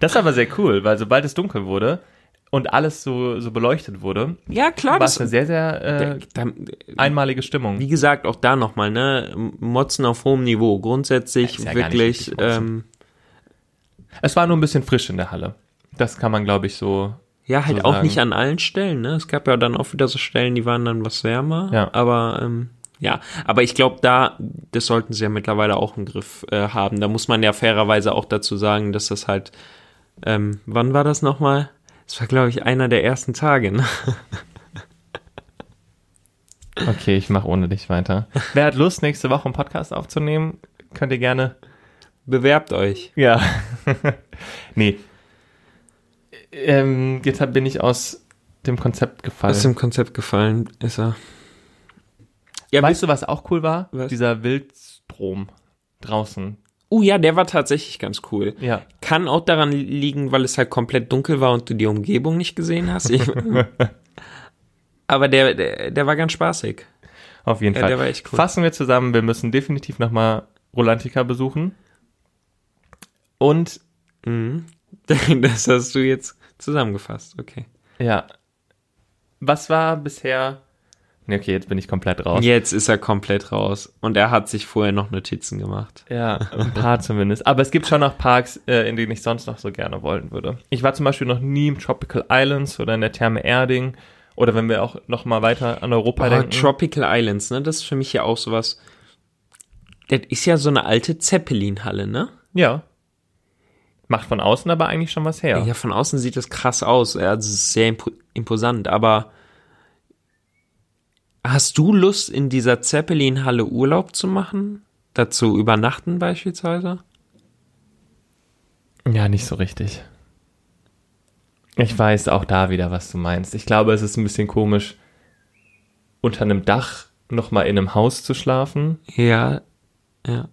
Das war aber sehr cool, weil sobald es dunkel wurde und alles so, so beleuchtet wurde, Ja, klar, war es das, eine sehr, sehr äh, da, einmalige Stimmung. wie gesagt, auch da nochmal, ne, Motzen auf hohem Niveau. Grundsätzlich ja wirklich, Motzen. ähm, Es war nur ein bisschen frisch in der Halle. Das kann man, glaube ich, so. Ja, halt so auch sagen. nicht an allen Stellen, ne? Es gab ja dann auch wieder so Stellen, die waren dann was wärmer. Ja. Aber ähm, ja, aber ich glaube, da, das sollten sie ja mittlerweile auch im Griff äh, haben. Da muss man ja fairerweise auch dazu sagen, dass das halt, ähm, wann war das nochmal? Das war, glaube ich, einer der ersten Tage, ne? Okay, ich mache ohne dich weiter. Wer hat Lust, nächste Woche einen Podcast aufzunehmen? Könnt ihr gerne. Bewerbt euch. Ja. nee. Ähm, jetzt bin ich aus dem Konzept gefallen. Was dem Konzept gefallen ist er. Ja, weißt du, was auch cool war? Was? Dieser Wildstrom draußen. Uh, ja, der war tatsächlich ganz cool. Ja. Kann auch daran liegen, weil es halt komplett dunkel war und du die Umgebung nicht gesehen hast. Ich, aber der, der, der war ganz spaßig. Auf jeden Ja, Fall. der war echt cool. Fassen wir zusammen, wir müssen definitiv nochmal Rolantica besuchen. Und Mhm. Das hast du jetzt zusammengefasst, okay. ja. Was war bisher. Okay, jetzt bin ich komplett raus. Jetzt ist er komplett raus. Und er hat sich vorher noch Notizen gemacht. Ja, ein paar zumindest. Aber es gibt schon noch Parks, äh, in denen ich sonst noch so gerne wollen würde. Ich war zum Beispiel noch nie im Tropical Islands oder in der Therme Erding. Oder wenn wir auch noch mal weiter an Europa Oh, denken. Tropical Islands, ne? Das ist für mich ja auch sowas. Das ist ja so eine alte Zeppelin-Halle, ne? ja. Macht von außen aber eigentlich schon was her. Ja. von außen sieht das krass aus. Ja, das ist sehr impo imposant, aber hast du Lust, in dieser Zeppelin-Halle Urlaub zu machen? Dazu übernachten beispielsweise? Ja, nicht so richtig. Ich weiß auch da wieder, was du meinst. Ich glaube, es ist ein bisschen komisch, unter einem Dach nochmal in einem Haus zu schlafen. Ja, ja.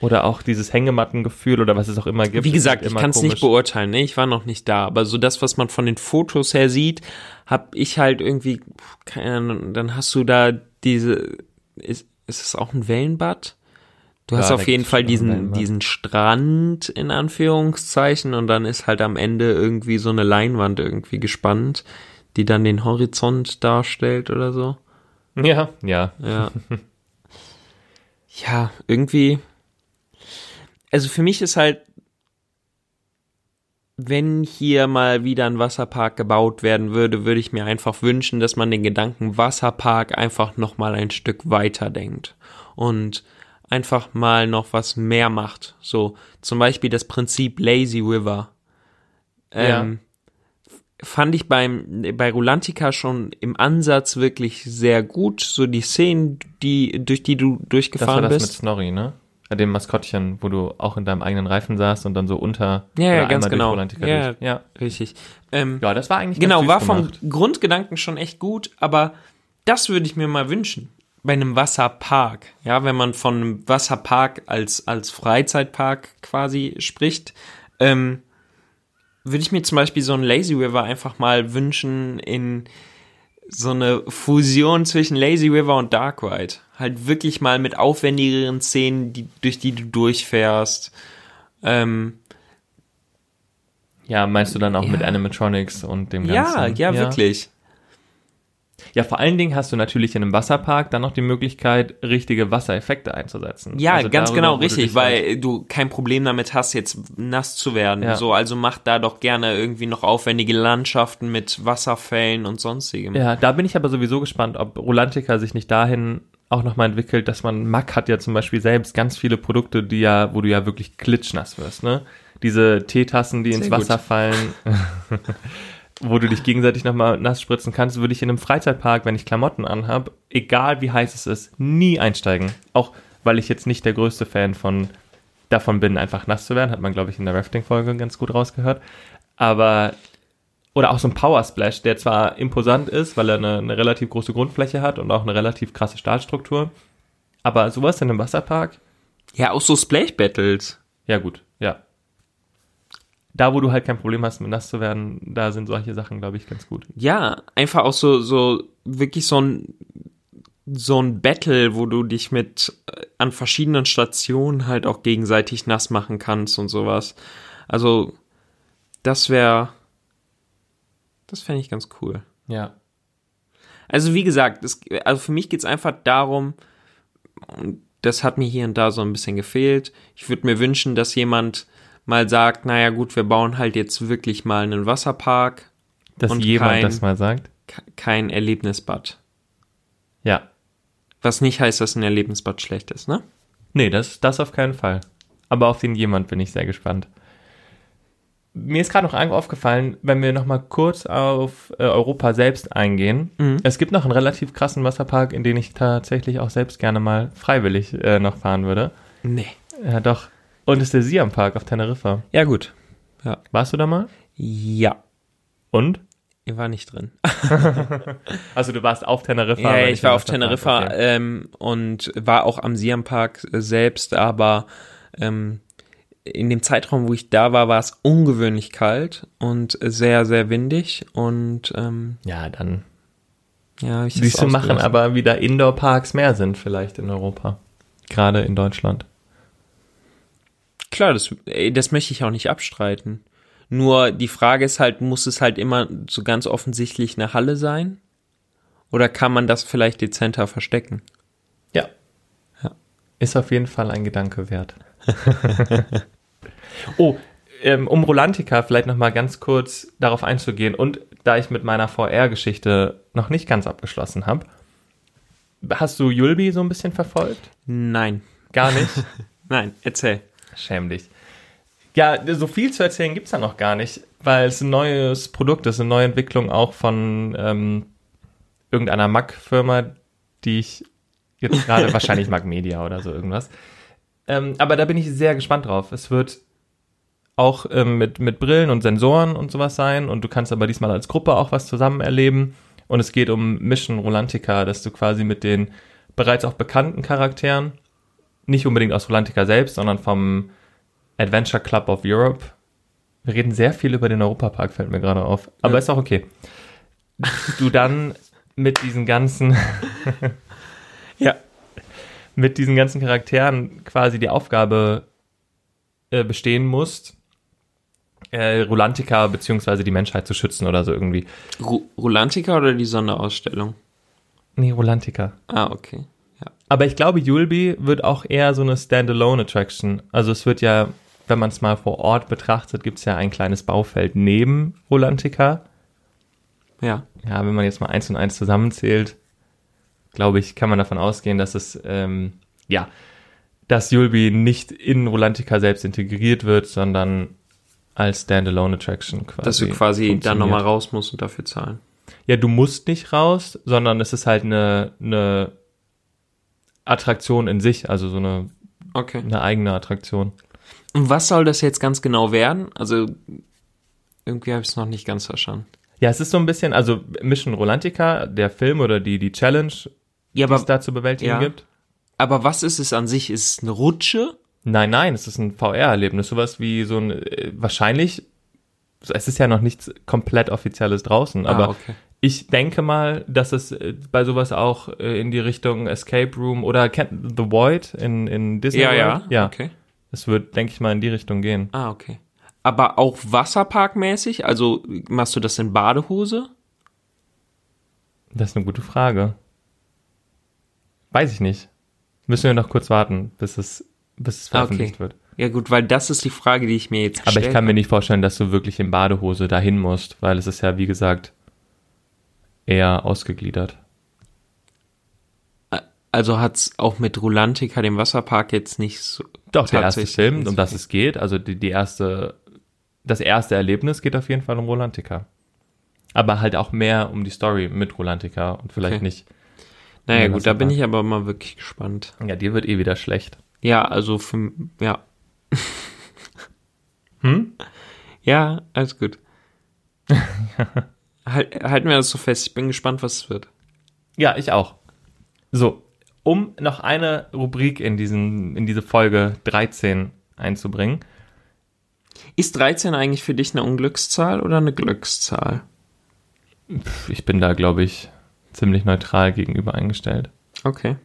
Oder auch dieses Hängemattengefühl oder was es auch immer gibt. Wie gesagt, halt ich kann es nicht beurteilen, ne? Ich war noch nicht da, aber so das, was man von den Fotos her sieht, hab ich halt irgendwie, keine Ahnung, dann hast du da diese, ist, ist es auch ein Wellenbad? Du hast Ja, auf da jeden Fall diesen, diesen Strand in Anführungszeichen und dann ist halt am Ende irgendwie so eine Leinwand irgendwie gespannt, die dann den Horizont darstellt oder so. Ja, ja. Ja. ja, irgendwie. Also für mich ist halt, wenn hier mal wieder ein Wasserpark gebaut werden würde, würde ich mir einfach wünschen, dass man den Gedanken Wasserpark einfach noch mal ein Stück weiter denkt und einfach mal noch was mehr macht. So zum Beispiel das Prinzip Lazy River. Ähm, fand ich beim bei Rulantica schon im Ansatz wirklich sehr gut. So die Szenen, die durch die du Das war durchgefahren das mit bist. Snorri, ne? Dem Maskottchen, wo du auch in deinem eigenen Reifen saßt und dann so unter. Ja, ja, ganz genau. Ja, ja. Richtig. Ähm, Ja, das war eigentlich genau, war vom gemacht. Grundgedanken schon echt gut, aber das würde ich mir mal wünschen. Bei einem Wasserpark, ja, wenn man von einem Wasserpark als, als Freizeitpark quasi spricht, ähm, würde ich mir zum Beispiel so ein Lazy River einfach mal wünschen in so eine Fusion zwischen Lazy River und Dark Ride. Halt wirklich mal mit aufwendigeren Szenen, die, durch die du durchfährst. Ähm, Ja, meinst du dann auch Ja. mit Animatronics und dem Ganzen? ja, ja, wirklich. Ja, vor allen Dingen hast du natürlich in einem Wasserpark dann noch die Möglichkeit, richtige Wassereffekte einzusetzen. Ja, Also ganz darüber, genau, wo du richtig, dich halt- weil du kein Problem damit hast, jetzt nass zu werden. Ja. So, also mach da doch gerne irgendwie noch aufwendige Landschaften mit Wasserfällen und sonstigem. Ja, da bin ich aber sowieso gespannt, ob Rolantica sich nicht dahin auch nochmal entwickelt, dass man, Mack hat ja zum Beispiel selbst ganz viele Produkte, die ja, wo du ja wirklich klitschnass wirst, ne? Diese Teetassen, die ins Sehr gut. Wasser fallen, wo du dich gegenseitig nochmal nass spritzen kannst, würde ich in einem Freizeitpark, wenn ich Klamotten anhab, egal wie heiß es ist, nie einsteigen. Auch weil ich jetzt nicht der größte Fan von davon bin, einfach nass zu werden, hat man, glaube ich, in der Rafting-Folge ganz gut rausgehört. Aber oder auch so ein Power Splash, der zwar imposant ist, weil er eine, eine relativ große Grundfläche hat und auch eine relativ krasse Stahlstruktur. Aber sowas in einem Wasserpark, Ja, auch so Splash Battles. ja gut, ja. Da, wo du halt kein Problem hast, mit nass zu werden, da sind solche Sachen, glaube ich, ganz gut. Ja, einfach auch so, so, wirklich so ein, so ein Battle, wo du dich mit äh, an verschiedenen Stationen halt auch gegenseitig nass machen kannst und sowas. Also, das wäre, das fände ich ganz cool. Ja. Also wie gesagt, das, also für mich geht's einfach darum, und das hat mir hier und da so ein bisschen gefehlt. Ich würde mir wünschen, dass jemand mal sagt, naja gut, wir bauen halt jetzt wirklich mal einen Wasserpark, Dass Und jemand kein- das mal sagt. ke- kein Erlebnisbad. Ja. Was nicht heißt, dass ein Erlebnisbad schlecht ist, ne? Nee, das, das auf keinen Fall. Aber auf den jemand bin ich sehr gespannt. Mir ist gerade noch aufgefallen, wenn wir noch mal kurz auf äh, Europa selbst eingehen. Mhm. Es gibt noch einen relativ krassen Wasserpark, in den ich tatsächlich auch selbst gerne mal freiwillig äh, noch fahren würde. Nee. Ja, doch. Und es ist der Siam Park auf Teneriffa. Ja, gut. Warst du da mal? Ja. Und? Ihr war nicht drin. Also du warst auf Teneriffa? Ja, ich war auf Teneriffa okay. ähm, und war auch am Siam Park selbst, aber ähm, in dem Zeitraum, wo ich da war, war es ungewöhnlich kalt und sehr, sehr windig und ähm, Ja, dann ja, ich siehst du, machen aber wieder Indoor-Parks mehr Sinn vielleicht in Europa. Gerade in Deutschland. Klar, das, das möchte ich auch nicht abstreiten. Nur die Frage ist halt, muss es halt immer so ganz offensichtlich eine Halle sein? Oder kann man das vielleicht dezenter verstecken? Ja. Ja. Ist auf jeden Fall ein Gedanke wert. oh, ähm, um Rolantica vielleicht noch mal ganz kurz darauf einzugehen und da ich mit meiner VR-Geschichte noch nicht ganz abgeschlossen habe, hast du Yulbi so ein bisschen verfolgt? Nein. Gar nicht? Nein, erzähl. Schäm dich. Ja, so viel zu erzählen gibt's da noch gar nicht, weil es ein neues Produkt ist, eine neue Entwicklung auch von ähm, irgendeiner Mac-Firma, die ich jetzt gerade, wahrscheinlich Mac Media oder so irgendwas. Ähm, aber da bin ich sehr gespannt drauf. Es wird auch ähm, mit, mit Brillen und Sensoren und sowas sein und du kannst aber diesmal als Gruppe auch was zusammen erleben. Und es geht um Mission Rolantica, dass du quasi mit den bereits auch bekannten Charakteren, nicht unbedingt aus Rolantica selbst, sondern vom Adventure Club of Europe. Wir reden sehr viel über den Europapark, fällt mir gerade auf. Aber Ja. ist auch okay. Du dann mit diesen ganzen, Ja. Mit diesen ganzen Charakteren quasi die Aufgabe äh, bestehen musst, äh, Rolantica beziehungsweise die Menschheit zu schützen oder so irgendwie. Ru Rulantica oder die Sonderausstellung? Nee, Rolantica. Ah, okay. Aber ich glaube, Yulby wird auch eher so eine Standalone-Attraction. Also es wird ja, wenn man es mal vor Ort betrachtet, gibt es ja ein kleines Baufeld neben Rolantica. Ja. Ja, wenn man jetzt mal eins und eins zusammenzählt, glaube ich, kann man davon ausgehen, dass es, ähm, ja, dass Yulby nicht in Rolantica selbst integriert wird, sondern als Standalone-Attraction quasi. Dass du quasi dann nochmal raus musst und dafür zahlen. Ja, du musst nicht raus, sondern es ist halt eine, eine Attraktion in sich, also so eine, Okay. eine eigene Attraktion. Und was soll das jetzt ganz genau werden? Also, irgendwie habe ich es noch nicht ganz verstanden. Ja, es ist so ein bisschen, also Mission Rolantica, der Film oder die, die Challenge, Ja, die es aber, da zu bewältigen ja. gibt. aber was ist es an sich? Ist es eine Rutsche? Nein, nein, es ist ein VR-Erlebnis, sowas wie so ein, äh, wahrscheinlich, es ist ja noch nichts komplett Offizielles draußen, aber ah, okay. ich denke mal, dass es äh, bei sowas auch äh, in die Richtung Escape Room oder The Void in, in Disney Ja, ja. World? Ja, Okay. es wird, denke ich mal, in die Richtung gehen. Ah, okay. Aber auch wasserparkmäßig? Also machst du das in Badehose? Das ist eine gute Frage. Weiß ich nicht. Müssen wir noch kurz warten, bis es, bis es Ah, okay. veröffentlicht wird. Ja gut, weil das ist die Frage, die ich mir jetzt Aber gestellt ich kann mir nicht vorstellen, dass du wirklich in Badehose dahin musst, weil es ist ja, wie gesagt, eher ausgegliedert. Also hat's auch mit Rulantica, dem Wasserpark, jetzt nicht so. Doch, der erste Film, um das es geht, also die, die erste, das erste Erlebnis geht auf jeden Fall um Rolantica. Aber halt auch mehr um die Story mit Rolantica und vielleicht Okay. nicht. Naja Ja, gut, da bin ich aber mal wirklich gespannt. Ja, dir wird eh wieder schlecht. Ja, also für, ja. Hm? Ja, alles gut. halt, halten wir das so fest. Ich bin gespannt, was es wird. Ja, ich auch. So, um noch eine Rubrik in, diesen, in diese Folge 13 einzubringen. Ist 13 eigentlich für dich eine Unglückszahl oder eine Glückszahl? Ich bin da, glaube ich, ziemlich neutral gegenüber eingestellt. Okay.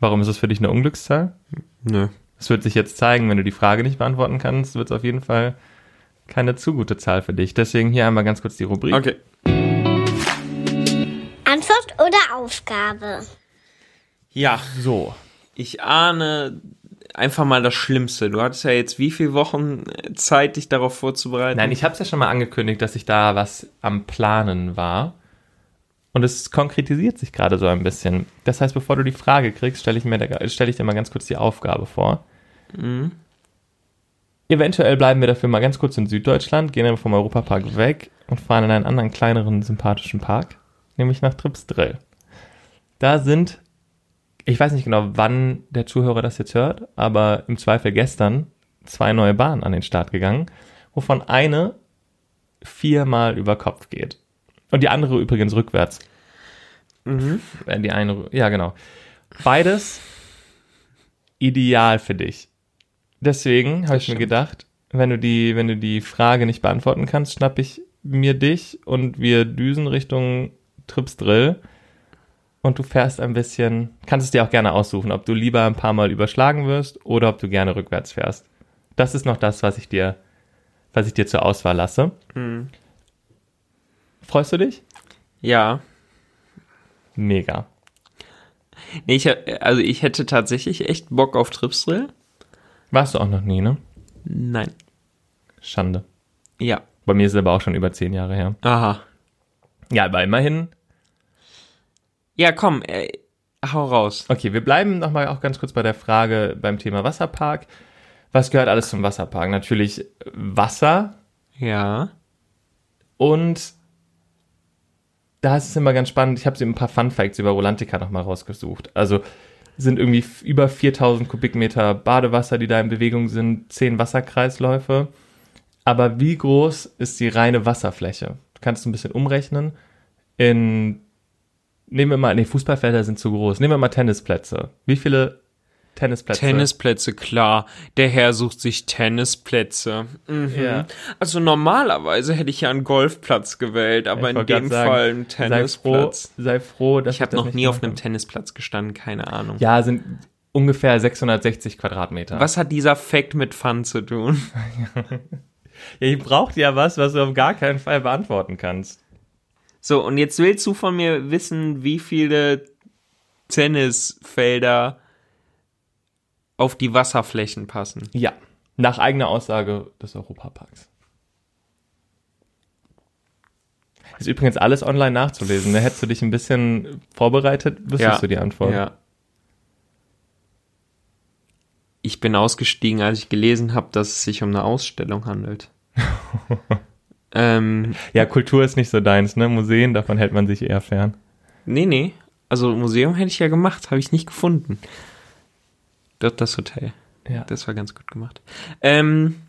Warum ist es für dich eine Unglückszahl? Nö. Es wird sich jetzt zeigen, wenn du die Frage nicht beantworten kannst, wird es auf jeden Fall keine zu gute Zahl für dich. Deswegen hier einmal ganz kurz die Rubrik. Okay. Antwort oder Aufgabe? Ja, So, ich ahne einfach mal das Schlimmste. Du hattest ja jetzt wie viele Wochen äh, Zeit, dich darauf vorzubereiten? Nein, ich habe es ja schon mal angekündigt, dass ich da was am Planen war. Und es konkretisiert sich gerade so ein bisschen. Das heißt, bevor du die Frage kriegst, stelle ich, mir da- stell ich dir mal ganz kurz die Aufgabe vor. Eventuell bleiben wir dafür mal ganz kurz in Süddeutschland, gehen dann vom Europapark weg und fahren in einen anderen kleineren, sympathischen Park, nämlich nach Tripsdrill. Da sind, ich weiß nicht genau, wann der Zuhörer das jetzt hört, aber im Zweifel gestern zwei neue Bahnen an den Start gegangen, wovon eine viermal über Kopf geht. Und die andere übrigens rückwärts. Äh, Die eine, ja genau. Beides ideal für dich. Deswegen habe ich mir stimmt. gedacht, wenn du die, wenn du die Frage nicht beantworten kannst, schnapp ich mir dich und wir düsen Richtung Tripsdrill und du fährst ein bisschen, kannst es dir auch gerne aussuchen, ob du lieber ein paar Mal überschlagen wirst oder ob du gerne rückwärts fährst. Das ist noch das, was ich dir, was ich dir zur Auswahl lasse. Freust du dich? Ja. Mega. Nee, ich, also ich hätte tatsächlich echt Bock auf Tripsdrill. Warst du auch noch nie, ne? Nein. Schande. Ja. Bei mir ist es aber auch schon über zehn Jahre her. Aha. Ja, aber immerhin. Ja, komm, äh, hau raus. Okay, wir bleiben nochmal auch ganz kurz bei der Frage beim Thema Wasserpark. Was gehört alles zum Wasserpark? Natürlich Wasser Ja. und da ist es immer ganz spannend. Ich habe sie ein paar Fun Facts über Rolantica nochmal rausgesucht. Also sind irgendwie über 4000 Kubikmeter Badewasser, die da in Bewegung sind, 10 Wasserkreisläufe. Aber wie groß ist die reine Wasserfläche? Du kannst ein bisschen umrechnen. In, nehmen wir mal, nee, Fußballfelder sind zu groß. Nehmen wir mal Tennisplätze. Wie viele Tennisplätze? Tennisplätze, klar. Der Herr sucht sich Tennisplätze. Mhm. Ja. Also normalerweise hätte ich ja einen Golfplatz gewählt, aber Ich in dem sagen, Fall einen Sei froh, Tennisplatz. sei froh, dass Ich habe noch nie auf einem. Tennisplatz gestanden, keine Ahnung. Ja, sind ungefähr 660 Quadratmeter. Was hat dieser Fact mit Fun zu tun? Ja, ihr braucht ja was, was du auf gar keinen Fall beantworten kannst. So, und jetzt willst du von mir wissen, wie viele Tennisfelder auf die Wasserflächen passen. Ja, nach eigener Aussage des Europaparks. Ist übrigens alles online nachzulesen. Da hättest du dich ein bisschen vorbereitet, wüsstest du die Antwort. Ja. Ich bin ausgestiegen, als ich gelesen habe, dass es sich um eine Ausstellung handelt. ähm, ja, Kultur ist nicht so deins, ne? Museen, davon hält man sich eher fern. nee, nee. Also Museum hätte ich ja gemacht, habe ich nicht gefunden. Dort das Hotel. Ja. Das war ganz gut gemacht. Ähm,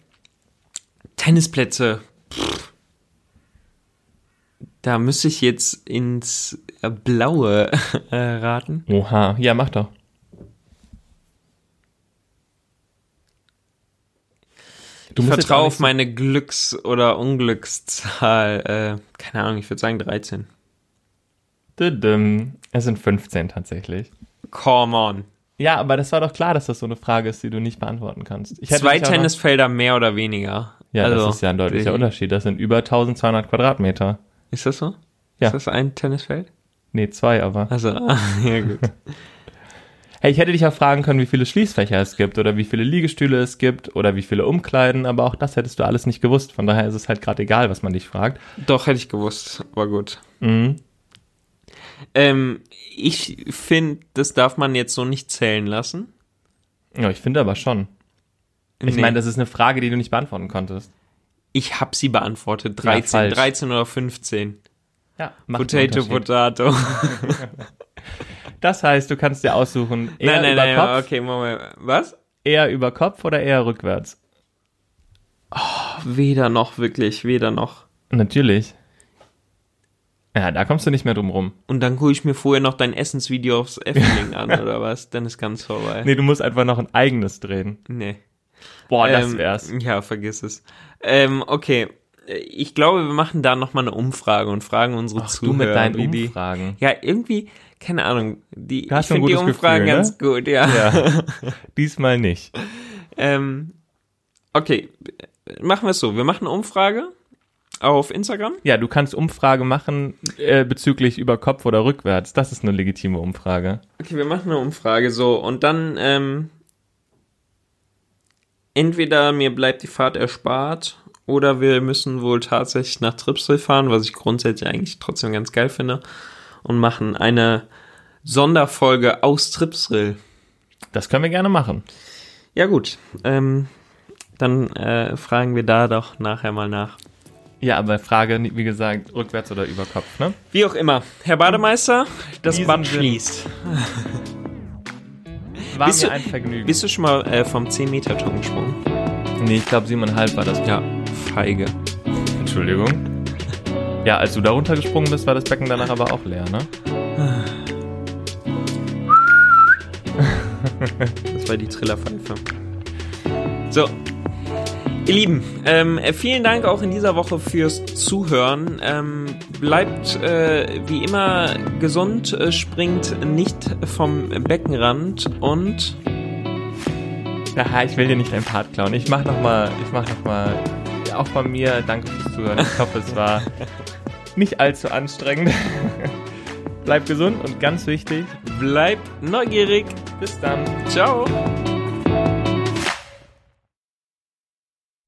Tennisplätze. Pff. Da müsste ich jetzt ins äh, Blaue äh, raten. Oha, ja, mach doch. Du ich vertraue auf meine Glücks- oder Unglückszahl. Äh, keine Ahnung, ich würde sagen 13. Düdüm. Es sind 15 tatsächlich. Come on. Ja, aber das war doch klar, dass das so eine Frage ist, die du nicht beantworten kannst. Zwei Tennisfelder mehr oder weniger. Ja, Also, das ist ja ein deutlicher die- Unterschied. Das sind über 1200 Quadratmeter. Ist das so? Ja. Ist das ein Tennisfeld? Nee, zwei aber. Also, ja gut. Hey, ich hätte dich auch fragen können, wie viele Schließfächer es gibt oder wie viele Liegestühle es gibt oder wie viele Umkleiden, aber auch das hättest du alles nicht gewusst. Von daher ist es halt gerade egal, was man dich fragt. Doch, hätte ich gewusst. War gut. Mhm. Ähm, ich finde, das darf man jetzt so nicht zählen lassen. Ja, ich finde aber schon. Ich Nee. meine, das ist eine Frage, die du nicht beantworten konntest. Ich habe sie beantwortet. 13, falsch. 13 oder 15. Ja, Potato, Potato. Das heißt, du kannst dir aussuchen, eher nein, nein, über nein, Kopf, okay, Moment. Was? eher über Kopf oder eher rückwärts? Weder noch, wirklich, weder noch. Natürlich. Ja, da kommst du nicht mehr drum rum. Und dann gucke ich mir vorher noch dein Essensvideo aufs Efteling an, oder was? Dann ist ganz vorbei. Nee, du musst einfach noch ein eigenes drehen. Nee. Boah, das Ähm, wär's. Ja, vergiss es. Ähm, okay. Ich glaube, wir machen da nochmal eine Umfrage und fragen unsere Ach, Zuhörer. du mit deinen die- Umfragen. Ja, irgendwie, keine Ahnung. Die, Du hast ich finde die Umfragen Gefühl, ne? ganz gut, ja. Ja. Diesmal nicht. Ähm, okay, machen wir es so. Wir machen eine Umfrage auf Instagram. Ja, du kannst Umfrage machen äh, bezüglich über Kopf oder rückwärts. Das ist eine legitime Umfrage. Okay, wir machen eine Umfrage so und dann ähm, entweder mir bleibt die Fahrt erspart oder wir müssen wohl tatsächlich nach Tripsdrill fahren, was ich grundsätzlich eigentlich trotzdem ganz geil finde, und machen eine Sonderfolge aus Tripsdrill. Das können wir gerne machen. Ja gut, ähm, dann äh, fragen wir da doch nachher mal nach. Ja, aber Frage, wie gesagt, rückwärts oder über Kopf, ne? Wie auch immer. Herr Bademeister, das Diesen Sinn. schließt. War Bist mir du- ein Vergnügen. Bist du schon mal äh, vom 10-Meter-Turm gesprungen? nee, ich glaube siebeneinhalb war das. Ja, feige. Entschuldigung. Ja, als du da runtergesprungen bist, war das Becken danach aber auch leer, ne? Das war die Trillerpfeife. So. Ihr Lieben, ähm, äh, vielen Dank auch in dieser Woche fürs Zuhören. Ähm, bleibt äh, wie immer gesund, äh, springt nicht vom Beckenrand und Ja, ich will dir nicht dein Part klauen. Ich mach noch mal, ich mach noch mal, auch von mir, danke fürs Zuhören. Ich hoffe, es war nicht allzu anstrengend. Bleib gesund und ganz wichtig, bleibt neugierig. bis dann. Ciao.